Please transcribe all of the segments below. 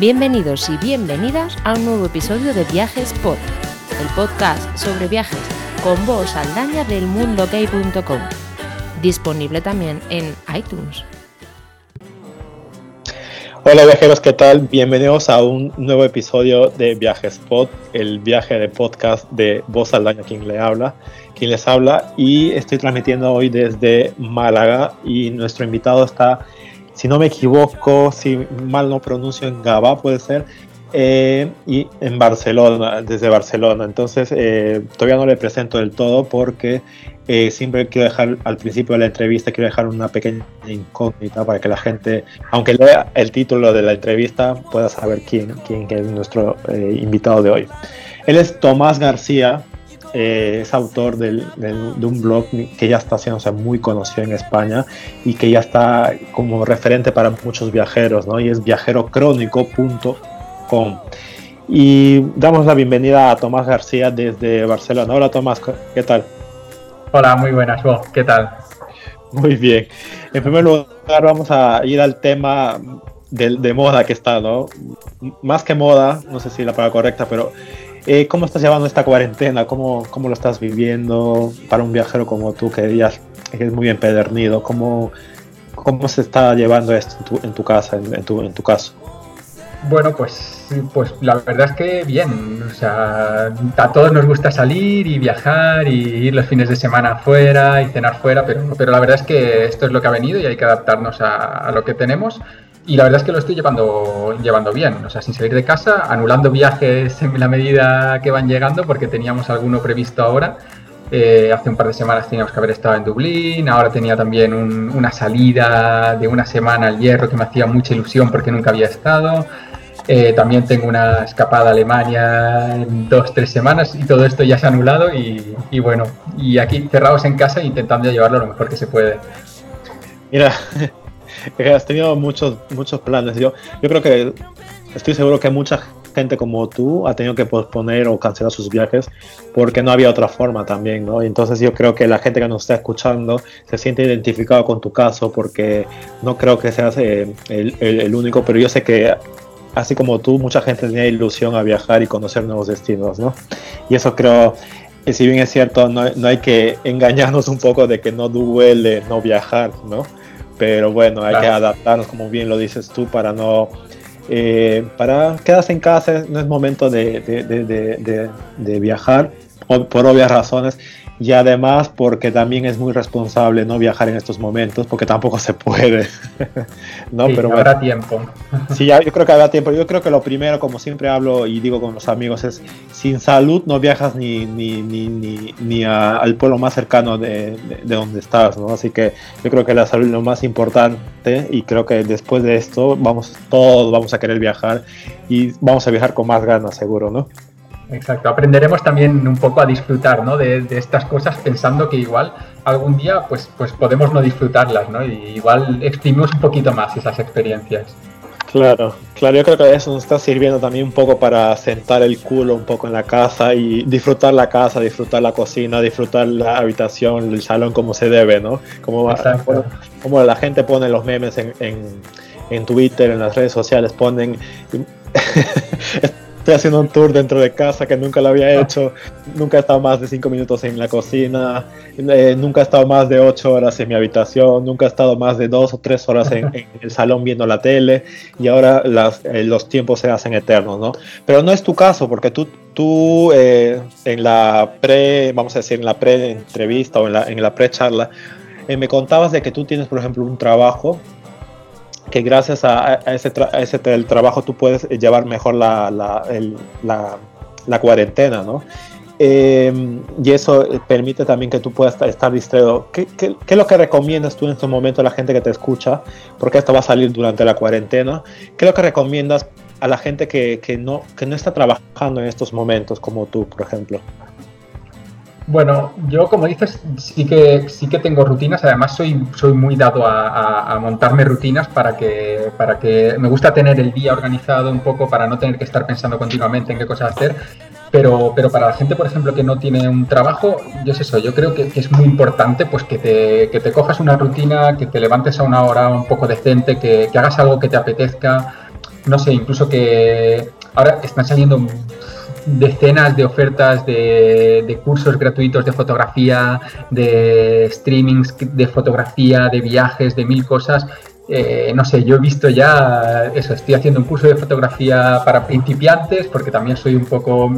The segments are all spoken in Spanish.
Bienvenidos y bienvenidas a un nuevo episodio de Viajes Pod, el podcast sobre viajes con voz aldaña del mundogay.com, disponible también en iTunes. Hola viajeros, ¿qué tal? Bienvenidos a un nuevo episodio de Viajes Pod, el viaje de podcast de Voz Aldaña, quien le habla, quien les habla, y estoy transmitiendo hoy desde Málaga y nuestro invitado está si no me equivoco, si mal no pronuncio, en Gaba puede ser, eh, y en Barcelona, desde Barcelona. Entonces, eh, todavía no le presento del todo porque eh, siempre quiero dejar al principio de la entrevista, quiero dejar una pequeña incógnita para que la gente, aunque lea el título de la entrevista, pueda saber quién, quién es nuestro invitado de hoy. Él es Tomás García, eh, es autor de un blog que ya está haciéndose muy conocido en España y que ya está como referente para muchos viajeros, ¿no? Y es viajerocrónico.com. Y damos la bienvenida a Tomás García desde Barcelona. Hola Tomás, ¿qué tal? Hola, muy buenas, vos, ¿qué tal? Muy bien. En primer lugar, vamos a ir al tema de, de moda que está, ¿no? Más que moda, no sé si la palabra correcta, pero eh, ¿Cómo estás llevando esta cuarentena? ¿Cómo, ¿Cómo, lo estás viviendo para un viajero como tú que ya es muy empedernido? ¿Cómo, cómo se está llevando esto en tu, en tu casa, en, tu, en tu caso? Bueno, pues, pues la verdad es que bien. O sea, a todos nos gusta salir y viajar y ir los fines de semana fuera y cenar fuera, pero, pero la verdad es que esto es lo que ha venido y hay que adaptarnos a, a lo que tenemos. Y la verdad es que lo estoy llevando, llevando bien, o sea, sin salir de casa, anulando viajes en la medida que van llegando, porque teníamos alguno previsto ahora. Eh, hace un par de semanas teníamos que haber estado en Dublín, ahora tenía también una salida de una semana al hierro que me hacía mucha ilusión porque nunca había estado. Eh, también tengo una escapada a Alemania en dos, tres semanas y todo esto ya se ha anulado y, y bueno, y aquí cerrados en casa intentando llevarlo lo mejor que se puede. Mira, has tenido muchos, muchos planes. Yo, yo creo que estoy seguro que mucha gente como tú ha tenido que posponer o cancelar sus viajes porque no había otra forma también, ¿no? Entonces yo creo que la gente que nos está escuchando se siente identificado con tu caso porque no creo que seas eh, el, el, único, pero yo sé que así como tú, mucha gente tenía ilusión a viajar y conocer nuevos destinos, ¿no? Y eso creo que si bien es cierto, no, no hay que engañarnos un poco de que no duele no viajar, ¿no? Pero bueno, hay que adaptarnos, como bien lo dices tú, para no... Eh, para quedarse en casa no es momento de, de viajar, por obvias razones, y además porque también es muy responsable no viajar en estos momentos porque tampoco se puede. No pero habrá tiempo. Sí ya, yo creo que habrá tiempo. Yo creo que lo primero como siempre hablo y digo con los amigos es sin salud no viajas ni ni, ni, ni, ni al pueblo más cercano de, de, donde estás no así que yo creo que la salud es lo más importante y creo que después de esto vamos todos vamos a querer viajar y vamos a viajar con más ganas seguro no Exacto, aprenderemos también un poco a disfrutar ¿no? de, estas cosas pensando que igual algún día pues, pues podemos no disfrutarlas, ¿no? Y igual exprimimos un poquito más esas experiencias. Claro, claro, yo creo que eso nos está sirviendo también un poco para sentar el culo un poco en la casa y disfrutar la casa, disfrutar la cocina, disfrutar la habitación, el salón como se debe, ¿no? Como, como la gente pone los memes en, en, en Twitter, en las redes sociales, ponen estoy haciendo un tour dentro de casa que nunca lo había ah. hecho, nunca he estado más de 5 minutos en la cocina, eh, nunca he estado más de 8 horas en mi habitación, nunca he estado más de 2 o 3 horas en, el salón viendo la tele y ahora las, eh, los tiempos se hacen eternos, ¿no? Pero no es tu caso porque tú, tú eh, en la pre, vamos a decir, en la pre-entrevista o en la, en la pre-charla, me contabas de que tú tienes, por ejemplo, un trabajo que gracias a, ese, ese trabajo tú puedes llevar mejor la, la, cuarentena, ¿no? Em, y eso permite también que tú puedas estar distraído. ¿Qué, ¿Qué, qué, es lo que recomiendas tú en este momento a la gente que te escucha? Porque esto va a salir durante la cuarentena. ¿Qué es lo que recomiendas a la gente que, que, no, que no está trabajando en estos momentos, como tú, por ejemplo? Bueno, yo como dices, sí que sí que tengo rutinas. Además, soy, soy muy dado a, montarme rutinas para que, para que me gusta tener el día organizado un poco para no tener que estar pensando continuamente en qué cosas hacer. Pero, pero para la gente, por ejemplo, que no tiene un trabajo, yo sé eso, yo creo que, es muy importante pues que te, que te, cojas una rutina, que te levantes a una hora un poco decente, que, que hagas algo que te apetezca, no sé, incluso que ahora están saliendo decenas de ofertas de, cursos gratuitos de fotografía, de streamings de fotografía, de viajes, de mil cosas. Eh, no sé, yo he visto ya eso, estoy haciendo un curso de fotografía para principiantes porque también soy un poco,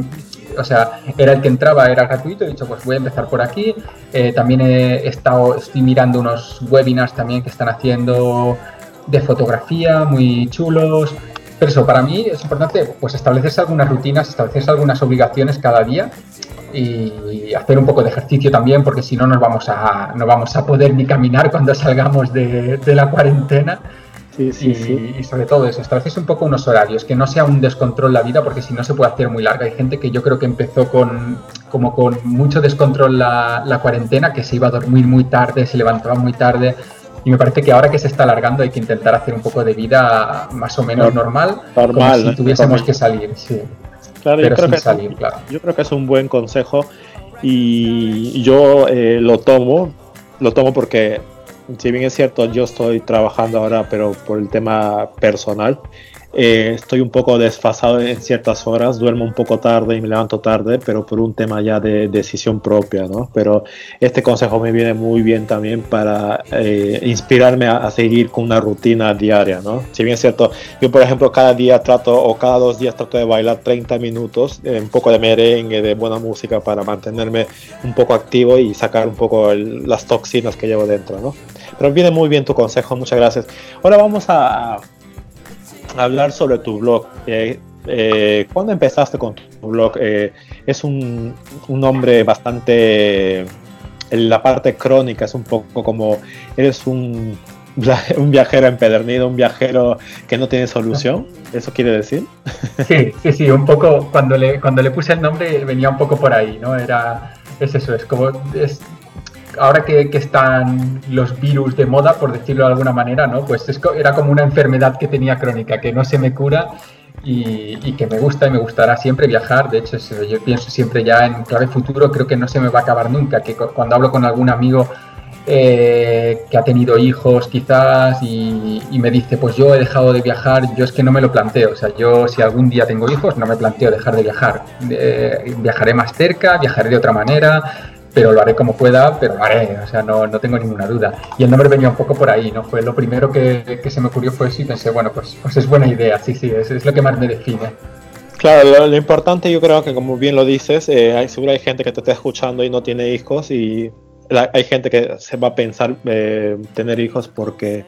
o sea, era el que entraba, era gratuito, he dicho pues voy a empezar por aquí. Eh, también he estado, estoy mirando unos webinars también que están haciendo de fotografía muy chulos. Pero eso, para mí es importante pues establecerse algunas rutinas, establecerse algunas obligaciones cada día y hacer un poco de ejercicio también, porque si no nos vamos a, no vamos a poder ni caminar cuando salgamos de, la cuarentena. Sí, sí, y, sí. y, sobre todo eso, establecerse un poco unos horarios, que no sea un descontrol la vida, porque si no se puede hacer muy larga. Hay gente que yo creo que empezó con como con mucho descontrol la, la cuarentena, que se iba a dormir muy tarde, se levantaba muy tarde, y me parece que ahora que se está alargando hay que intentar hacer un poco de vida más o menos normal, normal como si tuviésemos que salir, sí. Claro, yo creo, que salir, claro. yo creo que es un buen consejo y yo eh, lo tomo, lo tomo porque si bien es cierto, yo estoy trabajando ahora, pero por el tema personal, eh, estoy un poco desfasado en ciertas horas, duermo un poco tarde y me levanto tarde, pero por un tema ya de decisión propia, ¿no? Pero este consejo me viene muy bien también para eh, inspirarme a, seguir con una rutina diaria, ¿no? Si bien es cierto, yo por ejemplo cada día trato o cada dos días trato de bailar 30 minutos, eh, un poco de merengue, de buena música para mantenerme un poco activo y sacar un poco las toxinas que llevo dentro, ¿no? Pero viene muy bien tu consejo, muchas gracias. Ahora vamos a hablar sobre tu blog. Eh, eh, ¿Cuándo empezaste con tu blog? Eh, es un, un, nombre bastante... En la parte crónica es un poco como... Eres un, un viajero empedernido, un viajero que no tiene solución. ¿Eso quiere decir? Sí, sí, sí, un poco, cuando le, cuando le puse el nombre venía un poco por ahí, ¿no? Era, es eso, es como, es, ahora que, están los virus de moda, por decirlo de alguna manera, ¿no? Pues era como una enfermedad que tenía crónica, que no se me cura y, que me gusta y me gustará siempre viajar. De hecho, yo pienso siempre ya en clave futuro, creo que no se me va a acabar nunca, que cuando hablo con algún amigo eh, que ha tenido hijos quizás y, me dice, pues yo he dejado de viajar, yo es que no me lo planteo. O sea, yo si algún día tengo hijos, no me planteo dejar de viajar. Eh, viajaré más cerca, viajaré de otra manera pero lo haré como pueda, pero lo haré, o sea, no, no tengo ninguna duda. Y el nombre venía un poco por ahí, ¿no? Fue lo primero que, que se me ocurrió fue eso y pensé, bueno, pues, pues es buena idea, sí, sí, es, es lo que más me define. Claro, lo, importante yo creo que como bien lo dices, eh, hay, seguro hay gente que te está escuchando y no tiene hijos y hay gente que se va a pensar eh, tener hijos porque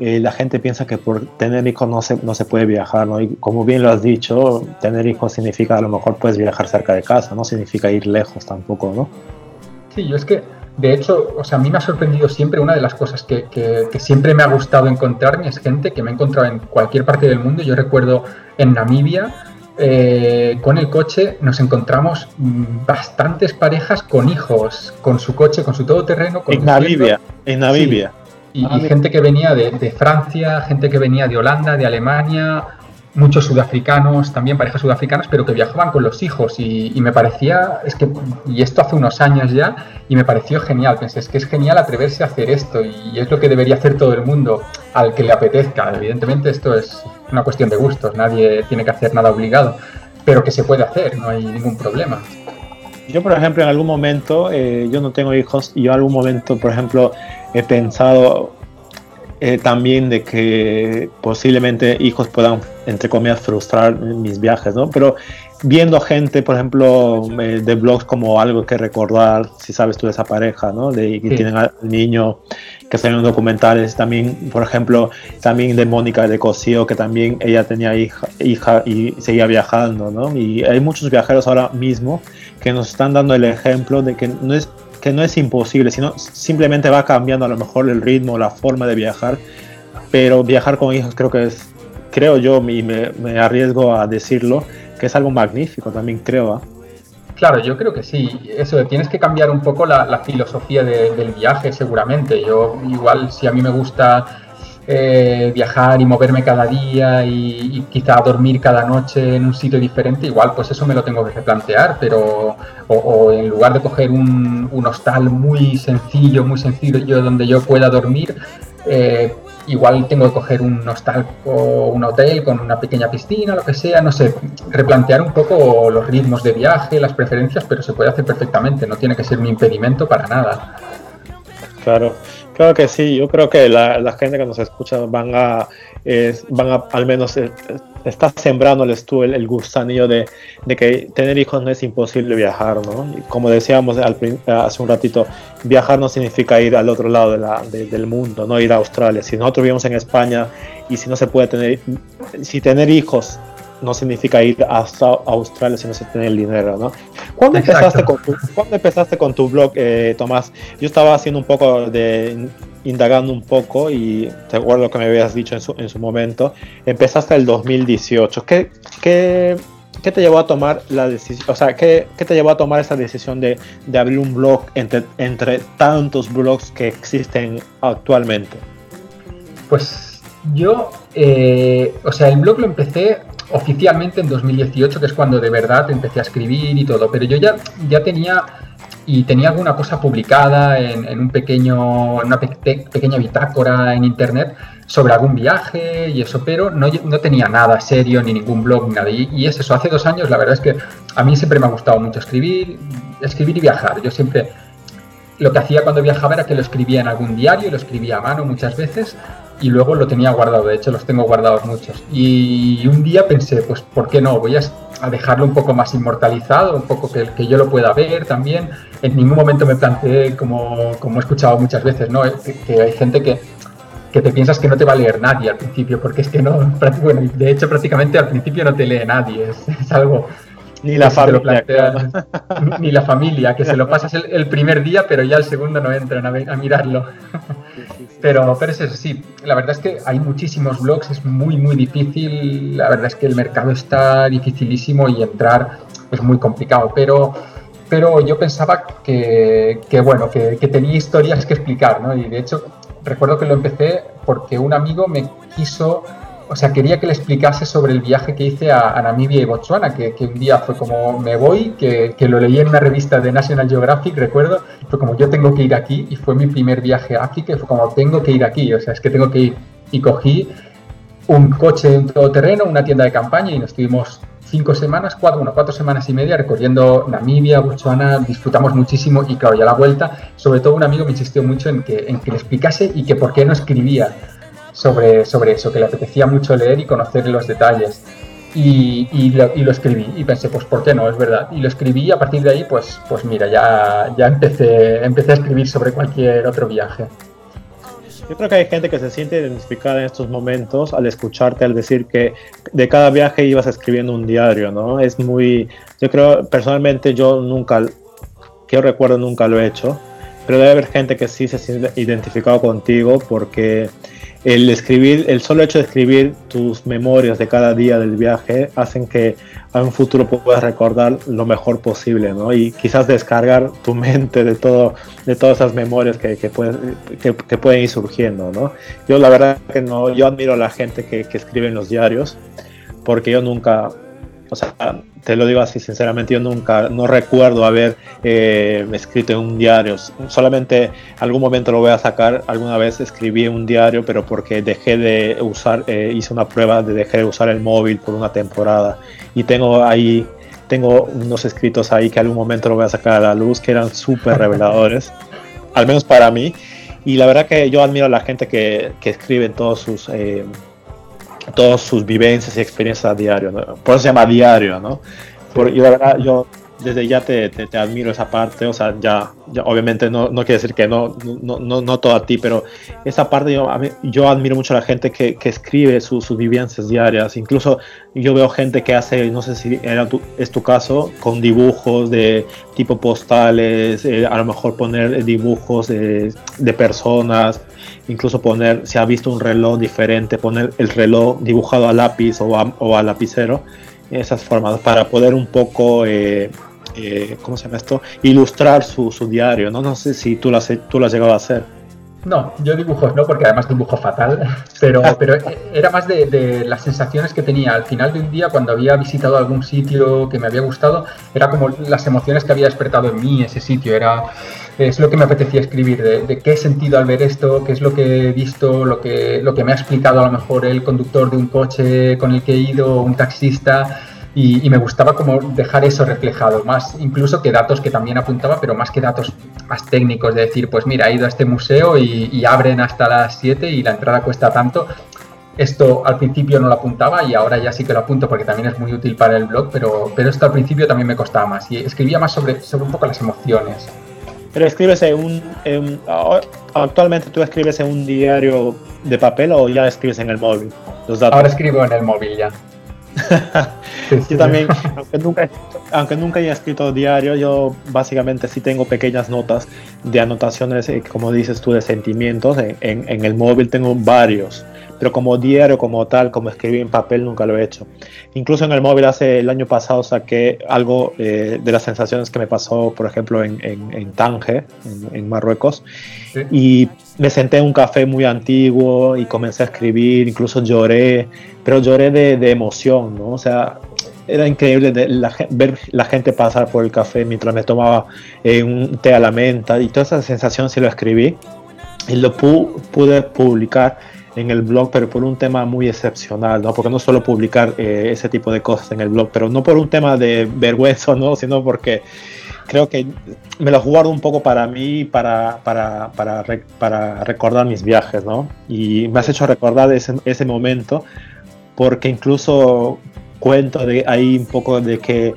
eh, la gente piensa que por tener hijos no se, no se puede viajar, ¿no? Y como bien lo has dicho, tener hijos significa a lo mejor puedes viajar cerca de casa, no significa ir lejos tampoco, ¿no? Sí, yo es que, de hecho, o sea, a mí me ha sorprendido siempre una de las cosas que, que, siempre me ha gustado encontrarme es gente que me he encontrado en cualquier parte del mundo. Yo recuerdo en Namibia, eh, con el coche nos encontramos mm, bastantes parejas con hijos, con su coche, con su todoterreno. En Namibia, en Namibia. Y, y, gente que venía de, de, Francia, gente que venía de Holanda, de Alemania, muchos sudafricanos, también parejas sudafricanas, pero que viajaban con los hijos y, me parecía, es que, y esto hace unos años ya, y me pareció genial, pensé, es que es genial atreverse a hacer esto y es lo que debería hacer todo el mundo al que le apetezca. Evidentemente esto es una cuestión de gustos, nadie tiene que hacer nada obligado, pero que se puede hacer, no hay ningún problema. Yo, por ejemplo, en algún momento, eh, yo no tengo hijos, y yo en algún momento, por ejemplo, he pensado eh, también de que posiblemente hijos puedan, entre comillas, frustrar mis viajes, ¿no? Pero viendo gente, por ejemplo, eh, de blogs como algo que recordar, si sabes tú de esa pareja, ¿no? De que tienen al niño que salen documentales, también, por ejemplo, también de Mónica de Cosío, que también ella tenía hija, hija y seguía viajando, ¿no? Y hay muchos viajeros ahora mismo que nos están dando el ejemplo de que no es que no es imposible, sino simplemente va cambiando a lo mejor el ritmo, la forma de viajar, pero viajar con hijos creo que es, creo yo, y me, arriesgo a decirlo, que es algo magnífico también, creo. ¿ah? Claro, yo creo que sí. Eso, tienes que cambiar un poco la, filosofía del viaje, seguramente. Yo, igual, si a mí me gusta eh, viajar y moverme cada día y, quizá dormir cada noche en un sitio diferente, igual pues eso me lo tengo que replantear, pero o, en lugar de coger un, hostal muy sencillo, muy sencillo donde yo pueda dormir, eh, igual tengo que coger un hostal o un hotel con una pequeña piscina, lo que sea, no sé, replantear un poco los ritmos de viaje, las preferencias, pero se puede hacer perfectamente, no tiene que ser mi impedimento para nada. Claro, claro que sí, yo creo que la, gente que nos escucha van a, van a al menos eh, estás sembrándoles tú el, gusanillo de, que tener hijos no es imposible viajar, ¿no? Y como decíamos hace un ratito, viajar no significa ir al otro lado del mundo, no ir a Australia. Si nosotros vivimos en España y si no se puede tener, si tener hijos no significa ir hasta Australia si no se tiene el dinero, ¿no? ¿Cuándo empezaste, con tu, empezaste con tu blog, eh, Tomás? Yo estaba haciendo un poco de indagando un poco y te acuerdo que me habías dicho en su, en su momento, empezaste el 2018. ¿Qué, qué, qué te llevó a tomar la decisión, o sea, qué, qué te llevó a tomar esa decisión de, de abrir un blog entre, entre tantos blogs que existen actualmente? Pues yo, eh, o sea, el blog lo empecé oficialmente en 2018, que es cuando de verdad empecé a escribir y todo, pero yo ya, ya tenía y tenía alguna cosa publicada en, un pequeño, una pequeña bitácora en internet sobre algún viaje y eso, pero no, no tenía nada serio, ni ningún blog, ni nada. Y, y, es eso, hace dos años la verdad es que a mí siempre me ha gustado mucho escribir, escribir y viajar. Yo siempre lo que hacía cuando viajaba era que lo escribía en algún diario, lo escribía a mano muchas veces y luego lo tenía guardado, de hecho los tengo guardados muchos. Y un día pensé, pues ¿por qué no? Voy a, dejarlo un poco más inmortalizado, un poco que, que, yo lo pueda ver también. En ningún momento me planteé, como, como he escuchado muchas veces, ¿no? que, hay gente que, que te piensas que no te va a leer nadie al principio, porque es que no, bueno, de hecho prácticamente al principio no te lee nadie, es algo ni la familia. Ni la familia, que se lo pasas el, primer día, pero ya el segundo no entran a, mirarlo. Pero, pero es eso, sí. La verdad es que hay muchísimos blogs, es muy, muy difícil. La verdad es que el mercado está dificilísimo y entrar es muy complicado. Pero, pero yo pensaba que, que bueno, que, que, tenía historias que explicar, ¿no? Y de hecho, recuerdo que lo empecé porque un amigo me quiso o sea, quería que le explicase sobre el viaje que hice a, Namibia y Botswana, que, un día fue como me voy, que, lo leí en una revista de National Geographic, recuerdo, fue como yo tengo que ir aquí, y fue mi primer viaje a África, y fue como tengo que ir aquí, o sea, es que tengo que ir. Y cogí un coche, un todoterreno, una tienda de campaña, y nos estuvimos cinco semanas, cuatro, bueno, cuatro semanas y media recorriendo Namibia, Botswana, disfrutamos muchísimo, y claro, ya la vuelta, sobre todo un amigo me insistió mucho en que, en que le explicase y que por qué no escribía sobre, sobre eso, que le apetecía mucho leer y conocer los detalles. Y, y, lo, escribí y pensé, pues ¿por qué no? Es verdad. Y lo escribí y a partir de ahí, pues, pues mira, ya, ya empecé, empecé a escribir sobre cualquier otro viaje. Yo creo que hay gente que se siente identificada en estos momentos al escucharte, al decir que de cada viaje ibas escribiendo un diario, ¿no? Es muy, yo creo, personalmente yo nunca, que yo recuerdo nunca lo he hecho, pero debe haber gente que sí se siente identificado contigo porque el escribir, el solo hecho de escribir tus memorias de cada día del viaje hacen que a un futuro puedas recordar lo mejor posible, ¿no? Y quizás descargar tu mente de todo, de todas esas memorias que, que, pueden, que, pueden ir surgiendo, ¿no? Yo la verdad que no, yo admiro a la gente que, que escribe en los diarios, porque yo nunca, o sea, te lo digo así sinceramente, yo nunca, no recuerdo haber eh, escrito en un diario. Solamente algún momento lo voy a sacar. Alguna vez escribí en un diario, pero porque dejé de usar, eh, hice una prueba de dejar de usar el móvil por una temporada. Y tengo ahí, tengo unos escritos ahí que algún momento lo voy a sacar a la luz, que eran súper reveladores, al menos para mí. Y la verdad que yo admiro a la gente que, que escribe en todos sus... Eh, todas sus vivencias y experiencias a diario, por eso se llama diario, ¿no? Por, yo, la verdad, yo desde ya te, te, admiro esa parte, o sea, ya, obviamente no, no quiere decir que no, no, no, no todo a ti, pero esa parte yo, yo admiro mucho a la gente que, que escribe sus vivencias diarias, incluso yo veo gente que hace, no sé si era tu, es tu caso, con dibujos de tipo postales, eh, a lo mejor poner dibujos de, de personas, incluso poner, si ha visto un reloj diferente, poner el reloj dibujado a lápiz o a, o a lapicero, esas formas, para poder un poco, eh, eh, ¿cómo se llama esto? Ilustrar su, su, diario, ¿no? No sé si tú lo has, tú lo has llegado a hacer. No, yo dibujos no, porque además dibujo fatal, pero, pero era más de, de, las sensaciones que tenía al final de un día cuando había visitado algún sitio que me había gustado, era como las emociones que había despertado en mí ese sitio, era es lo que me apetecía escribir, de, qué he sentido al ver esto, qué es lo que he visto, lo que, lo que me ha explicado a lo mejor el conductor de un coche con el que he ido, un taxista, y, me gustaba como dejar eso reflejado, más incluso que datos que también apuntaba, pero más que datos más técnicos, de decir, pues mira, he ido a este museo y, abren hasta las 7 y la entrada cuesta tanto. Esto al principio no lo apuntaba y ahora ya sí que lo apunto porque también es muy útil para el blog, pero, pero esto al principio también me costaba más y escribía más sobre, sobre un poco las emociones. Pero escribes en un... actualmente tú escribes en un diario de papel o ya escribes en el móvil? Ahora escribo en el móvil ya. yo también, aunque nunca, aunque nunca haya escrito diario, yo básicamente sí tengo pequeñas notas de anotaciones, eh, como dices tú, de sentimientos. En, en, el móvil tengo varios, pero como diario, como tal, como escribí en papel, nunca lo he hecho. Incluso en el móvil hace el año pasado saqué algo eh, de las sensaciones que me pasó, por ejemplo, en, en Tánger, en, Marruecos. Y me senté en un café muy antiguo y comencé a escribir, incluso lloré, pero lloré de, de emoción, ¿no? O sea, era increíble ver la gente pasar por el café mientras me tomaba eh, un té a la menta y toda esa sensación sí lo escribí y lo pude publicar en el blog, pero por un tema muy excepcional, ¿no? Porque no solo publicar eh, ese tipo de cosas en el blog, pero no por un tema de vergüenza, ¿no? Sino porque creo que me lo guardo un poco para mí, para, para, para, para recordar mis viajes, ¿no? Y me has hecho recordar ese, ese momento, porque incluso cuento de ahí un poco de que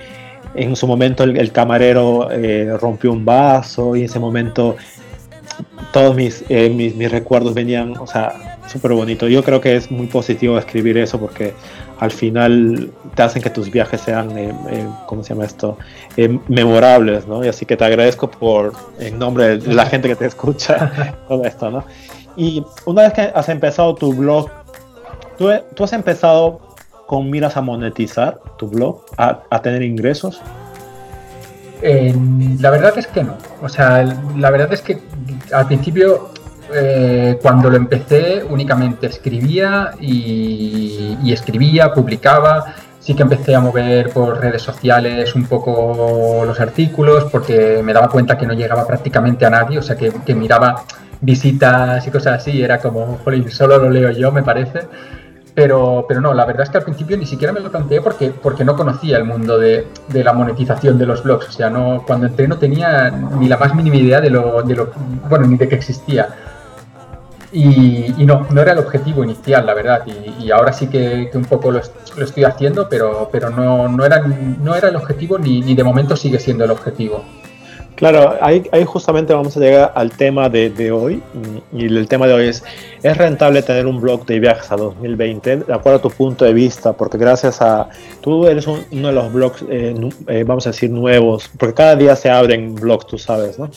en su momento el, camarero eh, rompió un vaso y en ese momento todos mis, eh, mis, mis, recuerdos venían, o sea, súper bonito. Yo creo que es muy positivo escribir eso porque al final te hacen que tus viajes sean, eh, eh, ¿cómo se llama esto? Eh, memorables, ¿no? Y así que te agradezco por, en nombre de la gente que te escucha, todo esto, ¿no? Y una vez que has empezado tu blog, ¿tú, tú has empezado con miras a monetizar tu blog, a, a tener ingresos? la verdad es que no. O sea, la verdad es que al principio eh, cuando lo empecé únicamente escribía y, escribía, publicaba. Sí que empecé a mover por redes sociales un poco los artículos porque me daba cuenta que no llegaba prácticamente a nadie, o sea que, miraba visitas y cosas así, era como, solo lo leo yo, me parece. Pero, pero no, la verdad es que al principio ni siquiera me lo planteé porque, porque no conocía el mundo de, de la monetización de los blogs. O sea, no, cuando entré no tenía ni la más mínima idea de lo, de lo bueno, ni de que existía. Y, no, no era el objetivo inicial, la verdad. Y, ahora sí que, un poco lo, estoy haciendo, pero, pero no, no, era, no era el objetivo ni, ni de momento sigue siendo el objetivo. Claro, ahí, ahí, justamente vamos a llegar al tema de, de, hoy. Y el tema de hoy es, ¿es rentable tener un blog de viajes a 2020? De acuerdo a tu punto de vista, porque gracias a... Tú eres uno de los blogs, eh, eh, vamos a decir, nuevos, porque cada día se abren blogs, tú sabes, ¿no?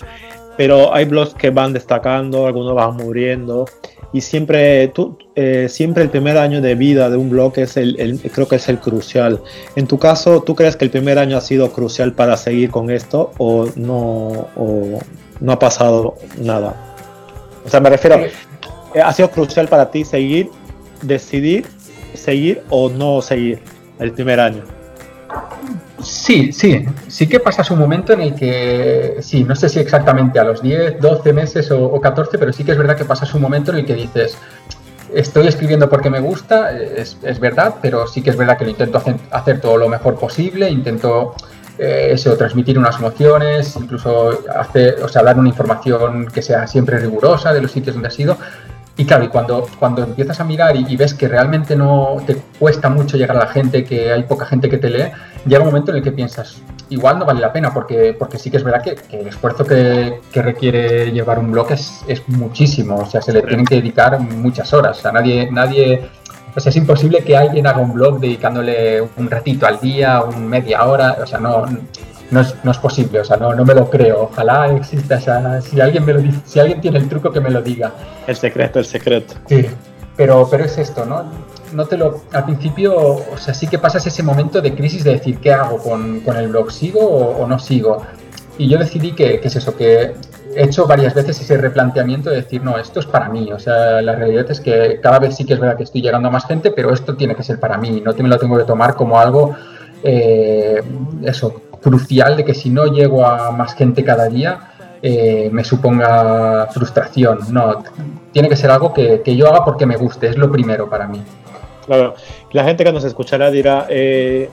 Pero hay blogs que van destacando, algunos van muriendo y siempre, tú, eh, siempre el primer año de vida de un blog es el, creo que es el crucial. En tu caso, ¿tú crees que el primer año ha sido crucial para seguir con esto o no, no ha pasado nada? O sea, me refiero, eh, ¿ha sido crucial para ti seguir, decidir seguir o no seguir el primer año? Sí, sí, sí que pasas un momento en el que, sí, no sé si exactamente a los 10, 12 meses o, 14, pero sí que es verdad que pasas un momento en el que dices, estoy escribiendo porque me gusta, es, verdad, pero sí que es verdad que lo intento hacer, todo lo mejor posible, intento eh, eso, transmitir unas emociones, incluso hacer, o sea, dar una información que sea siempre rigurosa de los sitios donde has ido, y claro, y cuando, cuando empiezas a mirar y, ves que realmente no te cuesta mucho llegar a la gente, que hay poca gente que te lee, llega un momento en el que piensas, igual no vale la pena, porque, porque sí que es verdad que, el esfuerzo que, requiere llevar un blog es, es, muchísimo, o sea, se le tienen que dedicar muchas horas, o sea, nadie, nadie, o sea, es imposible que alguien haga un blog dedicándole un ratito al día, un media hora, o sea, no, no es, no es, posible, o sea, no, no me lo creo. Ojalá exista esa. Si alguien me lo dice, si alguien tiene el truco que me lo diga. El secreto, el secreto. Sí. Pero, pero es esto, ¿no? No te lo. Al principio, o sea, sí que pasas ese momento de crisis de decir, ¿qué hago con, con el blog? ¿Sigo o, no sigo? Y yo decidí que, que, es eso, que he hecho varias veces ese replanteamiento de decir, no, esto es para mí. O sea, la realidad es que cada vez sí que es verdad que estoy llegando a más gente, pero esto tiene que ser para mí. No te me lo tengo que tomar como algo. Eh, eso, crucial de que si no llego a más gente cada día, eh, me suponga frustración. No, tiene que ser algo que, que, yo haga porque me guste, es lo primero para mí. Claro, la gente que nos escuchará dirá, eh,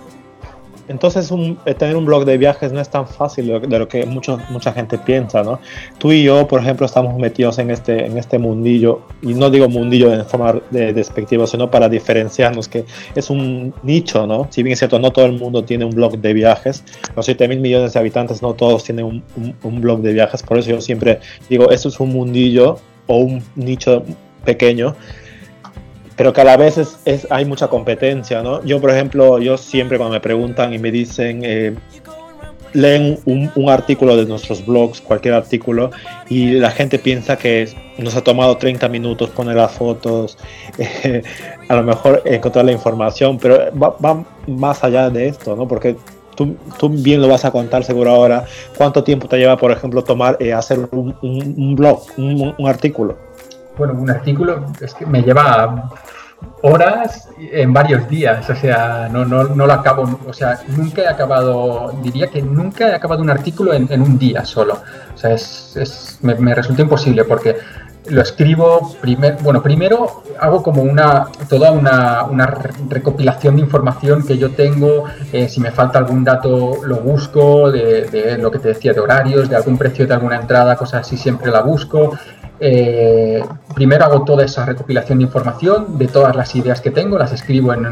entonces, eh, tener un blog de viajes no es tan fácil de lo, que mucho, mucha gente piensa, ¿no? Tú y yo, por ejemplo, estamos metidos en este, en este mundillo, y no digo mundillo de forma de, despectiva, sino para diferenciarnos, que es un nicho, ¿no? Si bien es cierto, no todo el mundo tiene un blog de viajes, los 7 mil millones de habitantes no todos tienen un, un blog de viajes, por eso yo siempre digo, esto es un mundillo o un nicho pequeño pero que a la vez es, hay mucha competencia, ¿no? Yo, por ejemplo, yo siempre cuando me preguntan y me dicen, eh, leen un, artículo de nuestros blogs, cualquier artículo, y la gente piensa que nos ha tomado 30 minutos poner las fotos, a lo mejor encontrar la información, pero va, más allá de esto, ¿no? Porque Tú, tú, bien lo vas a contar seguro ahora, cuánto tiempo te lleva, por ejemplo, tomar, eh, hacer un, un blog, un, artículo. Bueno, un artículo es que me lleva horas en varios días, o sea, no, no, no, lo acabo, o sea, nunca he acabado, diría que nunca he acabado un artículo en, un día solo, o sea, es, es me, resulta imposible porque lo escribo, primer, bueno, primero hago como una, toda una, una recopilación de información que yo tengo, eh, si me falta algún dato lo busco, de, de, lo que te decía, de horarios, de algún precio de alguna entrada, cosas así, siempre la busco, eh, primero hago toda esa recopilación de información de todas las ideas que tengo, las escribo en,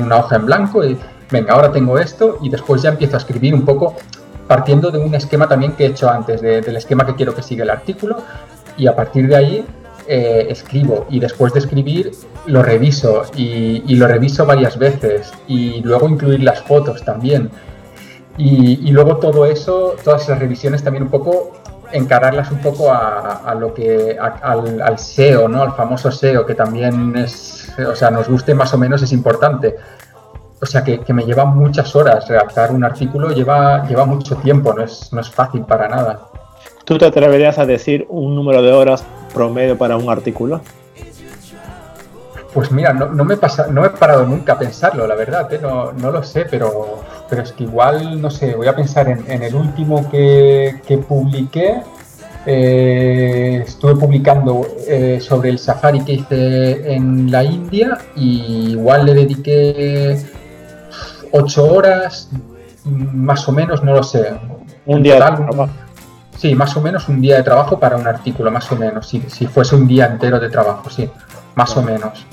una hoja en blanco y venga, ahora tengo esto y después ya empiezo a escribir un poco partiendo de un esquema también que he hecho antes, del esquema que quiero que siga el artículo y a partir de ahí eh, escribo y después de escribir lo reviso y, lo reviso varias veces y luego incluir las fotos también. Y, y luego todo eso, todas esas revisiones también un poco encararlas un poco a, lo que al, SEO, ¿no? Al famoso SEO, que también es, o sea, nos guste más o menos es importante. O sea, que, me lleva muchas horas redactar un artículo, lleva, lleva mucho tiempo, no es, no es fácil para nada. ¿Tú te atreverías a decir un número de horas promedio para un artículo? Pues mira, no, me, pasa, no he parado nunca a pensarlo, la verdad, ¿eh? no, no, lo sé, pero, pero es que igual, no sé, voy a pensar en, el último que, publiqué. Eh, estuve publicando eh, sobre el safari que hice en la India y igual le dediqué ocho horas, más o menos, no lo sé. Un día. de sí, más o menos un día de trabajo para un artículo, más o menos. Si, si fuese un día entero de trabajo, sí, más o menos.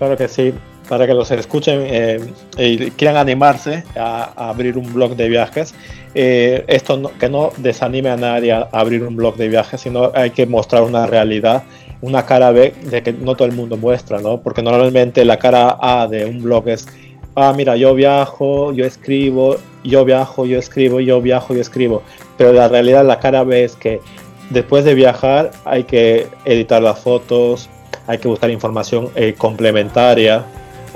Claro que sí, para que los escuchen eh, y quieran animarse a, abrir un blog de viajes. Eh, esto que no desanime a nadie a, abrir un blog de viajes, sino hay que mostrar una realidad, una cara B de que no todo el mundo muestra, ¿no? Porque normalmente la cara A de un blog es, ah, mira, yo viajo, yo escribo, yo viajo, yo escribo, yo viajo, yo escribo. Pero la realidad, la cara B es que después de viajar hay que editar las fotos, hay que buscar información eh, complementaria,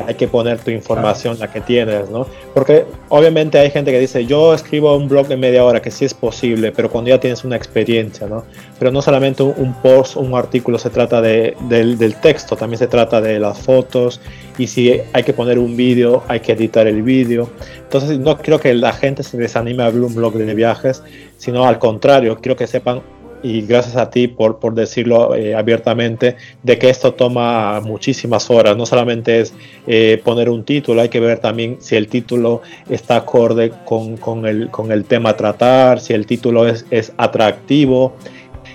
hay que poner tu información, la que tienes, ¿no? Porque obviamente hay gente que dice, yo escribo un blog en media hora, que sí es posible, pero cuando ya tienes una experiencia, ¿no? Pero no solamente un, post, un artículo se trata de, del, del, texto, también se trata de las fotos, y si hay que poner un vídeo, hay que editar el vídeo. Entonces no quiero que la gente se desanime a abrir un blog de viajes, sino al contrario, quiero que sepan y gracias a ti por, por decirlo eh, abiertamente, de que esto toma muchísimas horas. No solamente es eh, poner un título, hay que ver también si el título está acorde con, con, el, con el tema a tratar, si el título es, es atractivo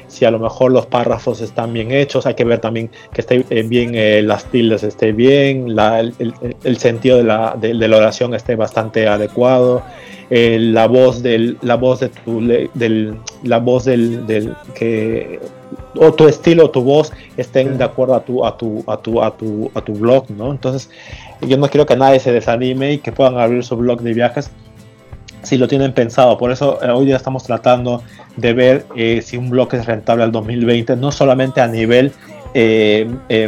si a lo mejor los párrafos están bien hechos, hay que ver también que esté eh, bien las tildes esté bien, el, sentido de la, de la, oración esté bastante adecuado, eh, la voz del la voz de tu del la voz del, del, que o tu estilo tu voz estén de acuerdo a tu a tu a tu a tu a tu blog no entonces yo no quiero que nadie se desanime y que puedan abrir su blog de viajes si lo tienen pensado por eso eh, hoy día estamos tratando de ver eh, si un blog es rentable al 2020 no solamente a nivel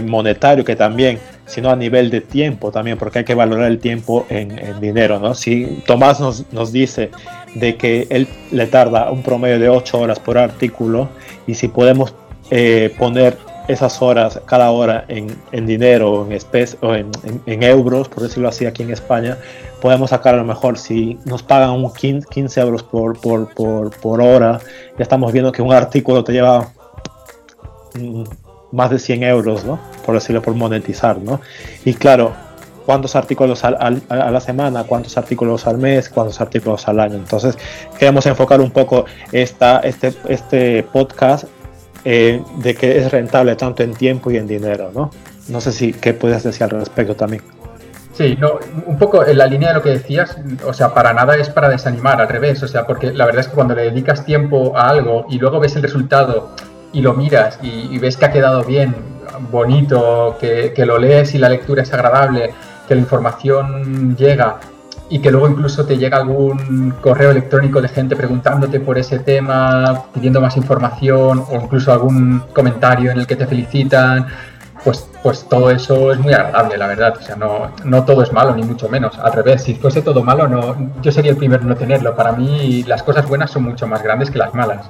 monetario que también sino a nivel de tiempo también, porque hay que valorar el tiempo en, dinero, ¿no? Si Tomás nos, nos, dice de que él le tarda un promedio de 8 horas por artículo y si podemos eh, poner esas horas, cada hora en, dinero en, o en, euros, por decirlo así, aquí en España, podemos sacar a lo mejor si nos pagan un 15, euros por, por, por, por, hora, ya estamos viendo que un artículo te lleva mm, más de 100 euros, ¿no? Por decirlo, por monetizar, ¿no? Y claro, cuántos artículos a la semana, cuántos artículos al mes, cuántos artículos al año. Entonces, queremos enfocar un poco esta, este, este podcast eh, de que es rentable tanto en tiempo y en dinero, ¿no? No sé si qué puedes decir al respecto también. Sí, no, un poco en la línea de lo que decías, o sea, para nada es para desanimar, al revés, o sea, porque la verdad es que cuando le dedicas tiempo a algo y luego ves el resultado y lo miras y, ves que ha quedado bien, bonito, que, que, lo lees y la lectura es agradable, que la información llega y que luego incluso te llega algún correo electrónico de gente preguntándote por ese tema, pidiendo más información o incluso algún comentario en el que te felicitan, pues, pues todo eso es muy agradable, la verdad. O sea, no, no todo es malo, ni mucho menos. Al revés, si fuese todo malo, no, yo sería el primero en no tenerlo. Para mí las cosas buenas son mucho más grandes que las malas.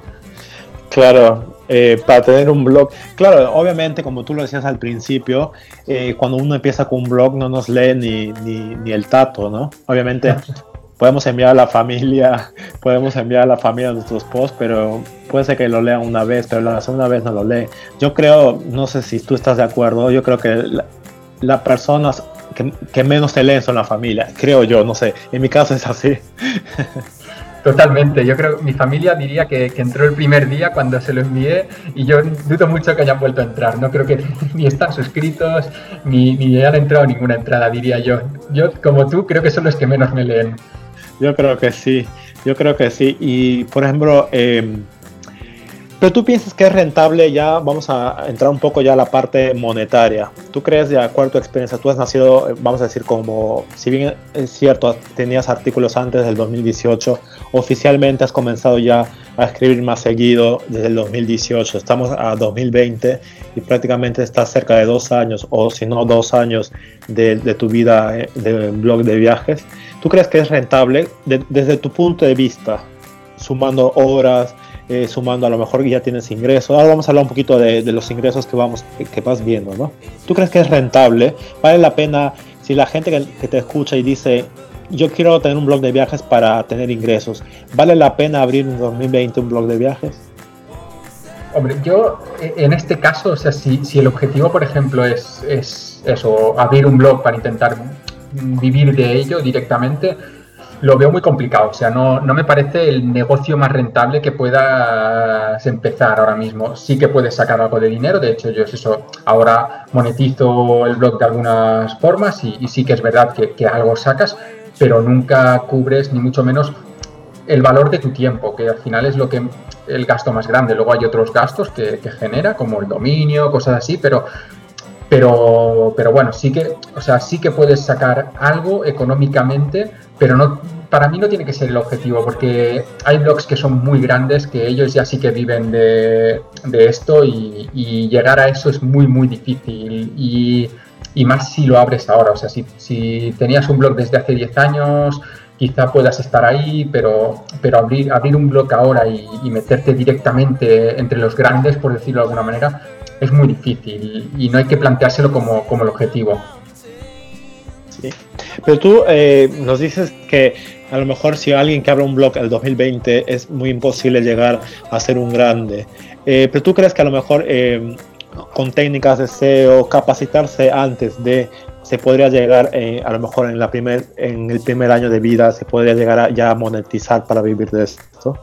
Claro, eh, para tener un blog. Claro, obviamente, como tú lo decías al principio, eh, cuando uno empieza con un blog no nos lee ni, ni, el tato, ¿no? Obviamente podemos enviar a la familia, podemos enviar a la familia nuestros posts, pero puede ser que lo lean una vez, pero la segunda vez no lo lee. Yo creo, no sé si tú estás de acuerdo, yo creo que las personas que, que menos se leen son la familia, creo yo, no sé, en mi caso es así. Totalmente, yo creo que mi familia diría que, entró el primer día cuando se lo envié y yo dudo mucho que hayan vuelto a entrar, no creo que ni están suscritos ni, ni hayan entrado ninguna entrada, diría yo. Yo, como tú, creo que son los que menos me leen. Yo creo que sí, yo creo que sí. Y, por ejemplo, eh, pero tú piensas que es rentable, ya vamos a entrar un poco ya a la parte monetaria. ¿Tú crees, de acuerdo a tu experiencia, tú has nacido, eh, vamos a decir, como, si bien es cierto, tenías artículos antes del 2018, oficialmente has comenzado ya a escribir más seguido desde el 2018. Estamos a 2020 y prácticamente estás cerca de dos años, o si no dos años de, tu vida eh, de blog de viajes. ¿Tú crees que es rentable desde tu punto de vista, sumando horas? Eh, sumando a lo mejor ya tienes ingresos. Ahora vamos a hablar un poquito de, los ingresos que, vamos, que, vas viendo, ¿no? ¿Tú crees que es rentable? ¿Vale la pena si la gente que, te escucha y dice, yo quiero tener un blog de viajes para tener ingresos, ¿vale la pena abrir en 2020 un blog de viajes? Hombre, yo e, en este caso, o sea, si, si el objetivo, por ejemplo, es, es eso, abrir un blog para intentar vivir de ello directamente, lo veo muy complicado. O sea, no, no, me parece el negocio más rentable que puedas empezar ahora mismo. Sí que puedes sacar algo de dinero. De hecho, yo es eso. Ahora monetizo el blog de algunas formas y, sí que es verdad que, algo sacas, pero nunca cubres ni mucho menos el valor de tu tiempo, que al final es lo que el gasto más grande. Luego hay otros gastos que, que genera, como el dominio, cosas así, pero pero, pero bueno, sí que, o sea, sí que puedes sacar algo económicamente, pero no, para mí no tiene que ser el objetivo, porque hay blogs que son muy grandes, que ellos ya sí que viven de, esto y, llegar a eso es muy, muy difícil. Y, más si lo abres ahora, o sea, si, si tenías un blog desde hace 10 años, quizá puedas estar ahí, pero, pero abrir, abrir un blog ahora y, y meterte directamente entre los grandes, por decirlo de alguna manera, es muy difícil y no hay que planteárselo como, el objetivo. Sí. Pero tú eh, nos dices que a lo mejor si alguien que abra un blog el 2020 es muy imposible llegar a ser un grande. Eh, pero tú crees que a lo mejor eh, con técnicas de SEO, capacitarse antes de, se podría llegar a lo mejor en, la primer, en el primer año de vida, se podría llegar a, ya a monetizar para vivir de esto?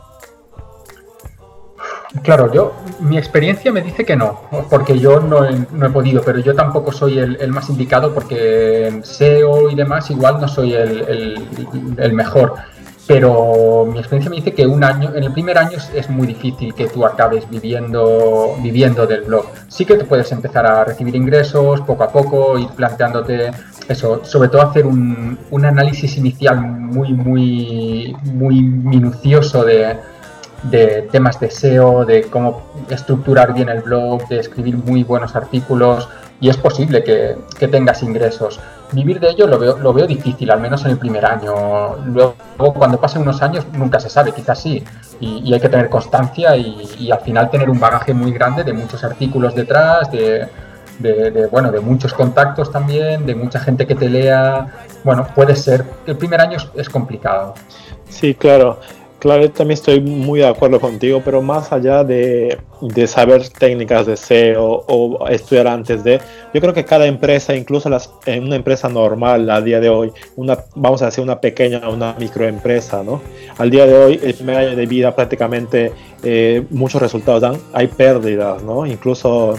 Claro, yo, mi experiencia me dice que no, porque yo no he, podido, pero yo tampoco soy el, más indicado porque SEO y demás igual no soy el, mejor. Pero mi experiencia me dice que un año, en el primer año es, muy difícil que tú acabes viviendo, viviendo del blog. Sí que te puedes empezar a recibir ingresos poco a poco, ir planteándote eso, sobre todo hacer un, un análisis inicial muy, muy, muy minucioso de, de temas de SEO, de cómo estructurar bien el blog, de escribir muy buenos artículos, y es posible que, tengas ingresos. Vivir de ello lo veo, lo veo difícil, al menos en el primer año. Luego, cuando pasen unos años, nunca se sabe, quizás sí. Y, hay que tener constancia y, al final tener un bagaje muy grande de muchos artículos detrás, de, bueno, de muchos contactos también, de mucha gente que te lea. Bueno, puede ser. El primer año es complicado. Sí, claro. Claro, también estoy muy de acuerdo contigo, pero más allá de, saber técnicas de SEO o estudiar antes de, yo creo que cada empresa, incluso las, en una empresa normal a día de hoy, una, vamos a decir una pequeña, una microempresa, ¿no? Al día de hoy, el primer año de vida prácticamente eh, muchos resultados dan, hay pérdidas, ¿no? Incluso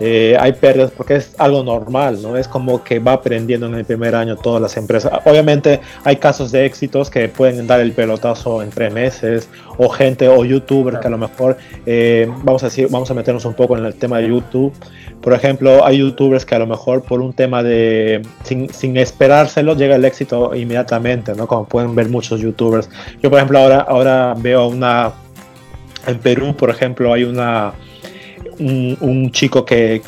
eh, hay pérdidas porque es algo normal, ¿no? Es como que va aprendiendo en el primer año todas las empresas. Obviamente hay casos de éxitos que pueden dar el pelotazo en tres meses, o gente o youtubers que a lo mejor, eh, vamos a decir, vamos a meternos un poco en el tema de YouTube. Por ejemplo, hay youtubers que a lo mejor por un tema de, sin, sin esperárselo, llega el éxito inmediatamente, ¿no? Como pueden ver muchos youtubers. Yo, por ejemplo, ahora, ahora veo una, en Perú, por ejemplo, hay una un, chico que,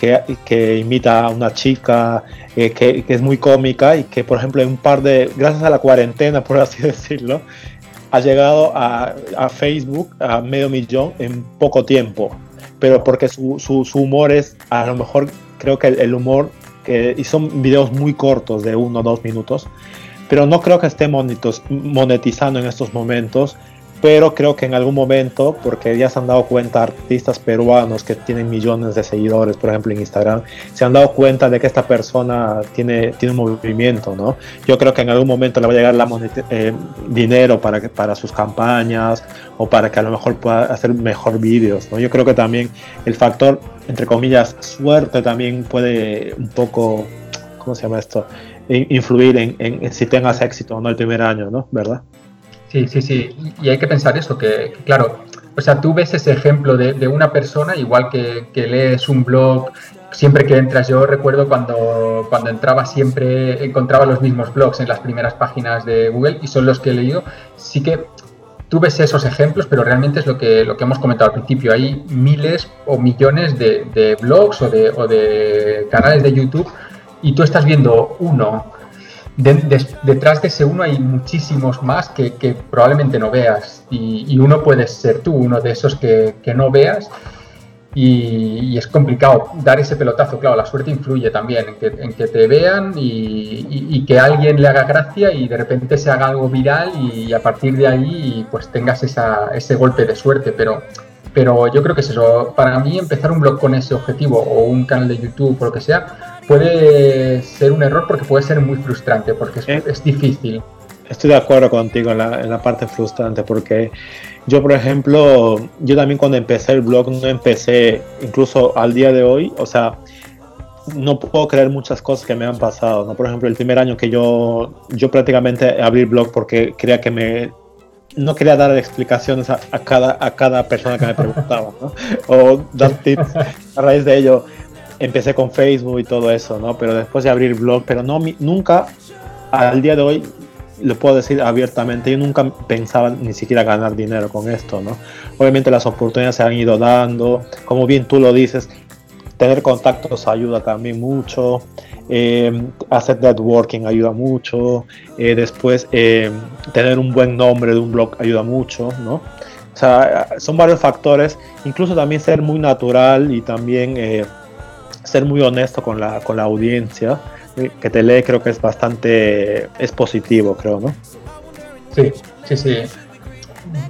que, imita a una chica eh, que, es muy cómica y que, por ejemplo, en un par de, gracias a la cuarentena, por así decirlo, ha llegado a, a Facebook a medio millón en poco tiempo. Pero porque su, su, humor es, a lo mejor, creo que el, humor, que, y son videos muy cortos, de uno o dos minutos, pero no creo que esté monetizando en estos momentos pero creo que en algún momento, porque ya se han dado cuenta artistas peruanos que tienen millones de seguidores, por ejemplo en Instagram, se han dado cuenta de que esta persona tiene, tiene un movimiento, ¿no? Yo creo que en algún momento le va a llegar la eh, dinero para, para sus campañas o para que a lo mejor pueda hacer mejor vídeos, ¿no? Yo creo que también el factor, entre comillas, suerte también puede un poco, ¿cómo se llama esto? Influir en, en si tengas éxito o no el primer año, ¿no? ¿Verdad? Sí, sí, sí. Y hay que pensar eso, que, claro, o sea, tú ves ese ejemplo de, una persona, igual que, lees un blog, siempre que entras, yo recuerdo cuando, cuando entraba siempre encontraba los mismos blogs en las primeras páginas de Google y son los que he leído. Sí que tú ves esos ejemplos, pero realmente es lo que, lo que hemos comentado al principio. Hay miles o millones de, blogs o de, o de canales de YouTube y tú estás viendo uno detrás de ese uno hay muchísimos más que, probablemente no veas. Y, uno puede ser tú, uno de esos que, no veas. Y, es complicado dar ese pelotazo, claro, la suerte influye también en que, te vean y, que alguien le haga gracia y de repente se haga algo viral y a partir de ahí pues tengas ese golpe de suerte, pero pero yo creo que es eso. Para mí, empezar un blog con ese objetivo o un canal de YouTube o lo que sea, puede ser un error porque puede ser muy frustrante, porque es, eh, difícil. Estoy de acuerdo contigo en la, en la, parte frustrante, porque yo, por ejemplo, yo también cuando empecé el blog, no empecé, incluso al día de hoy, o sea, no puedo creer muchas cosas que me han pasado. ¿no? Por ejemplo, el primer año que yo, yo prácticamente abrí el blog porque creía que me no quería dar explicaciones a, cada, a cada persona que me preguntaba, ¿no? O dar tips. A raíz de ello empecé con Facebook y todo eso, ¿no? Pero después de abrir blog, pero no, nunca, al día de hoy, lo puedo decir abiertamente, yo nunca pensaba ni siquiera ganar dinero con esto, ¿no? Obviamente las oportunidades se han ido dando, como bien tú lo dices, tener contactos ayuda también mucho, eh, hacer networking ayuda mucho, eh, después eh, tener un buen nombre de un blog ayuda mucho, ¿no? O sea, son varios factores, incluso también ser muy natural y también ser muy honesto con la, con la audiencia que te lee creo que es bastante, es positivo, creo, ¿no? Sí, sí, sí.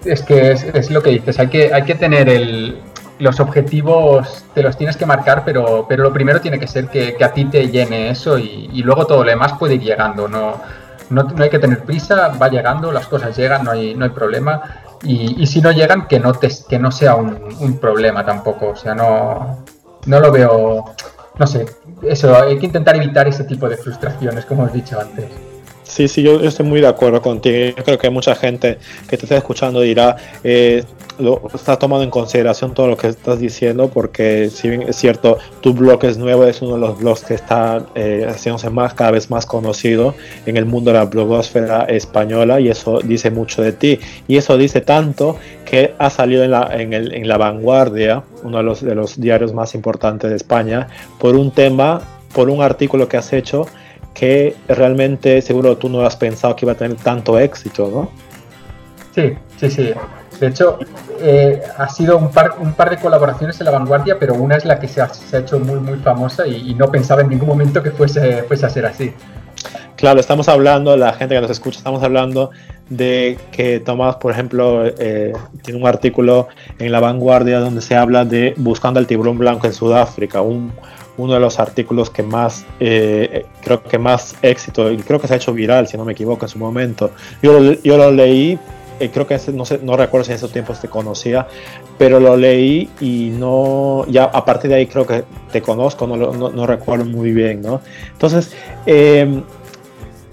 Es que es, es lo que dices, hay que, hay que tener el, los objetivos te los tienes que marcar, pero, pero lo primero tiene que ser que, a ti te llene eso y, luego todo lo demás puede ir llegando. No, no, hay que tener prisa, va llegando, las cosas llegan, no hay, no hay problema. Y, si no llegan, que no, te, que no sea un, problema tampoco. O sea, no, no lo veo, no sé, eso, hay que intentar evitar ese tipo de frustraciones, como os he dicho antes. Sí, sí, yo estoy muy de acuerdo contigo. Yo creo que mucha gente que te está escuchando dirá, eh, lo, está tomando en consideración todo lo que estás diciendo, porque si bien es cierto, tu blog es nuevo, es uno de los blogs que está eh, haciéndose más, cada vez más conocido en el mundo de la blogosfera española, y eso dice mucho de ti. Y eso dice tanto que ha salido en la, en, el, en la vanguardia, uno de los, de los diarios más importantes de España, por un tema, por un artículo que has hecho que realmente seguro tú no has pensado que iba a tener tanto éxito, ¿no? Sí, sí, sí. De hecho, eh, ha sido un par, un par de colaboraciones en la vanguardia, pero una es la que se ha, se ha hecho muy, muy famosa y, y, no pensaba en ningún momento que fuese, fuese a ser así. Claro, estamos hablando, la gente que nos escucha, estamos hablando de que Tomás, por ejemplo, eh, tiene un artículo en la vanguardia donde se habla de buscando el tiburón blanco en Sudáfrica, un, uno de los artículos que más, eh, creo que más éxito, y creo que se ha hecho viral, si no me equivoco, en su momento. Yo, yo lo leí, eh, creo que no, sé, no recuerdo si en esos tiempos te conocía, pero lo leí y no, ya a partir de ahí creo que te conozco, no, no, no recuerdo muy bien, ¿no? Entonces, eh,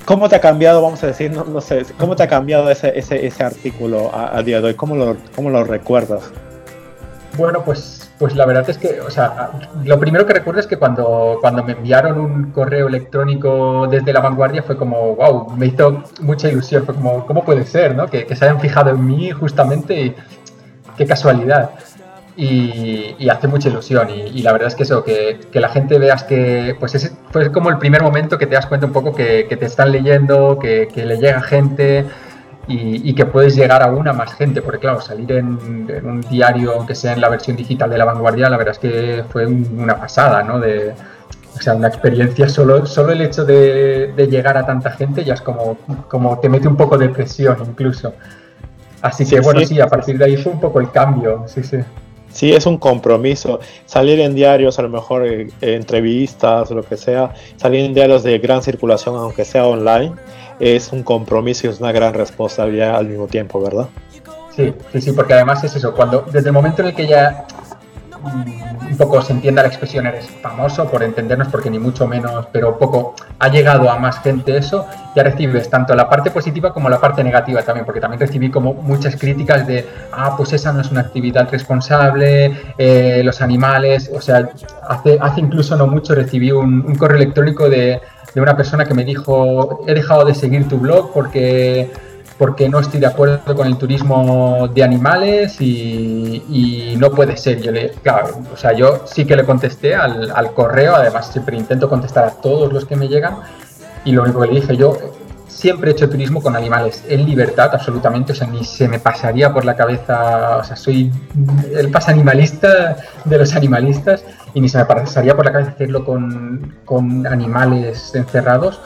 ¿Cómo te ha cambiado, vamos a decir, no, no sé, cómo te ha cambiado ese, ese, ese artículo a, a, día de hoy? ¿Cómo lo, cómo lo recuerdas? Bueno, pues, pues la verdad es que, o sea, lo primero que recuerdo es que cuando, cuando me enviaron un correo electrónico desde la vanguardia fue como, wow, me hizo mucha ilusión, fue como, ¿cómo puede ser, no? Que, que se hayan fijado en mí justamente y qué casualidad. Y, y, hace mucha ilusión. Y, la verdad es que eso, que, que, la gente veas que, pues ese fue como el primer momento que te das cuenta un poco que, que te están leyendo, que, le llega gente y, que puedes llegar aún a más gente, porque claro, salir en, en, un diario, aunque sea en la versión digital de la vanguardia, la verdad es que fue un, una pasada, ¿no? De, o sea, una experiencia, solo, solo el hecho de, de, llegar a tanta gente ya es como, como te mete un poco de presión incluso. Así que sí, bueno, sí, sí, a partir de ahí fue un poco el cambio, sí, sí. Sí, es un compromiso. Salir en diarios, a lo mejor eh, entrevistas lo que sea, salir en diarios de gran circulación, aunque sea online, es un compromiso y es una gran responsabilidad al mismo tiempo, ¿verdad? Sí, sí, sí, porque además es eso, cuando desde el momento en el que ya un poco se entienda la expresión eres famoso por entendernos porque ni mucho menos pero poco ha llegado a más gente eso ya recibes tanto la parte positiva como la parte negativa también porque también recibí como muchas críticas de ah pues esa no es una actividad responsable eh, los animales o sea hace, hace incluso no mucho recibí un correo electrónico de, de una persona que me dijo he dejado de seguir tu blog porque porque no estoy de acuerdo con el turismo de animales y, no puede ser. Yo le, claro, o sea, yo sí que le contesté al, correo, además siempre intento contestar a todos los que me llegan y lo único que le dije, yo siempre he hecho turismo con animales, en libertad absolutamente, o sea, ni se me pasaría por la cabeza, o sea, soy el pas animalista de los animalistas y ni se me pasaría por la cabeza hacerlo con, con animales encerrados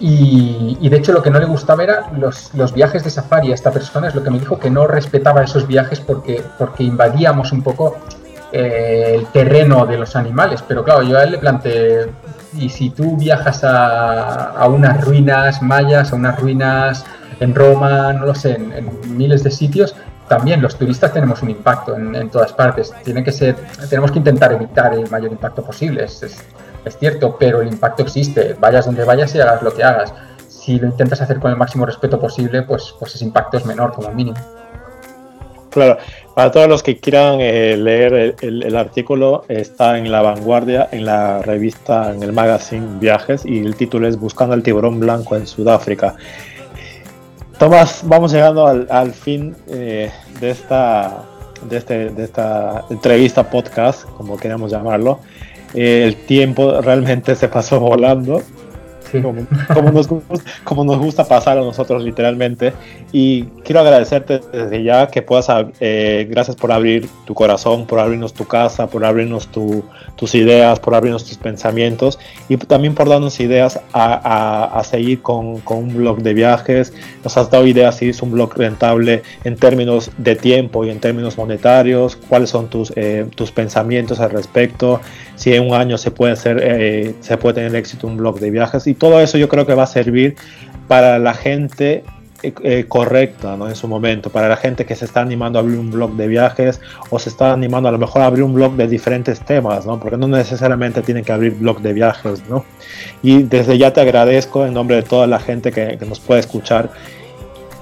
y, y, de hecho lo que no le gustaba era los, los, viajes de safari a esta persona, es lo que me dijo que no respetaba esos viajes porque, porque invadíamos un poco eh, el terreno de los animales. Pero claro, yo a él le planteé, y si tú viajas a, a unas ruinas mayas, a unas ruinas en Roma, no lo sé, en, en miles de sitios, también los turistas tenemos un impacto en, todas partes. Tiene que ser, tenemos que intentar evitar el mayor impacto posible. Es, cierto, pero el impacto existe. Vayas donde vayas y hagas lo que hagas. Si lo intentas hacer con el máximo respeto posible, pues, pues ese impacto es menor como mínimo. Claro, para todos los que quieran eh, leer el, el, artículo, está en la vanguardia, en la revista, en el magazine Viajes, y el título es Buscando el tiburón blanco en Sudáfrica. Tomás, vamos llegando al, al fin eh, de, esta, de, este, de esta entrevista podcast, como queramos llamarlo. Eh, el tiempo realmente se pasó volando. Como, como, nos, como, nos, gusta pasar a nosotros literalmente. Y quiero agradecerte desde ya que puedas, eh, gracias por abrir tu corazón, por abrirnos tu casa, por abrirnos tu, tus ideas, por abrirnos tus pensamientos y también por darnos ideas a, a, a seguir con, con, un blog de viajes. Nos has dado ideas si es un blog rentable en términos de tiempo y en términos monetarios, cuáles son tus, eh, tus pensamientos al respecto, si en un año se puede, hacer, eh, se puede tener éxito un blog de viajes y todo eso yo creo que va a servir para la gente eh, correcta ¿no? en su momento para la gente que se está animando a abrir un blog de viajes o se está animando a lo mejor a abrir un blog de diferentes temas, ¿no? porque no necesariamente tienen que abrir blog de viajes. ¿no? Y desde ya te agradezco en nombre de toda la gente que nos puede escuchar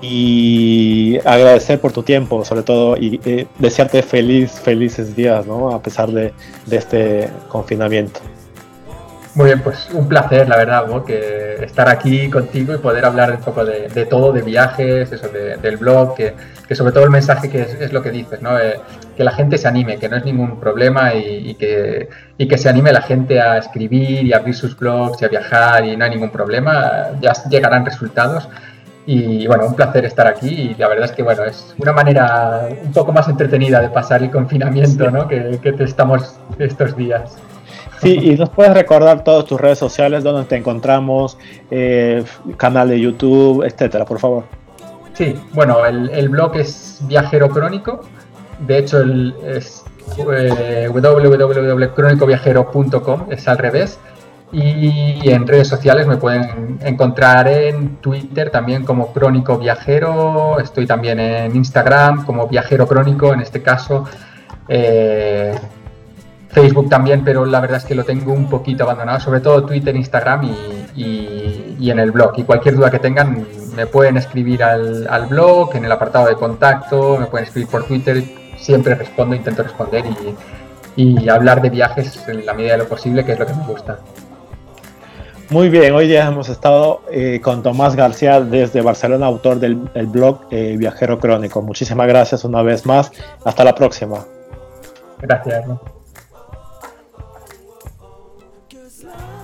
y agradecer por tu tiempo, sobre todo, y eh, desearte feliz, felices días, ¿no? A pesar de, este confinamiento. Muy bien, pues un placer, la verdad, ¿no? que estar aquí contigo y poder hablar un poco de, todo, de viajes, eso, de, del blog, que, que, sobre todo el mensaje que es, lo que dices, ¿no? Eh, que la gente se anime, que no es ningún problema y, y, que, y que se anime la gente a escribir y abrir sus blogs y a viajar y no hay ningún problema, ya llegarán resultados. Y bueno, un placer estar aquí y la verdad es que bueno, es una manera un poco más entretenida de pasar el confinamiento sí. ¿no? que, que estamos estos días. Sí, y nos puedes recordar todas tus redes sociales, donde te encontramos, eh, canal de YouTube, etcétera, por favor. Sí, bueno, el, el blog es Viajero Crónico. De hecho, el, es eh, www.cronicoviajero.com, es al revés. Y en redes sociales me pueden encontrar en Twitter también como Crónico Viajero, estoy también en Instagram como Viajero Crónico en este caso, eh, Facebook también, pero la verdad es que lo tengo un poquito abandonado, sobre todo Twitter, Instagram y, en el blog. Y cualquier duda que tengan me pueden escribir al, al, blog, en el apartado de contacto, me pueden escribir por Twitter, siempre respondo, intento responder y, y hablar de viajes en la medida de lo posible, que es lo que me gusta. Muy bien, hoy ya hemos estado eh, con Tomás García desde Barcelona, autor del blog eh, Viajero Crónico. Muchísimas gracias una vez más. Hasta la próxima. Gracias.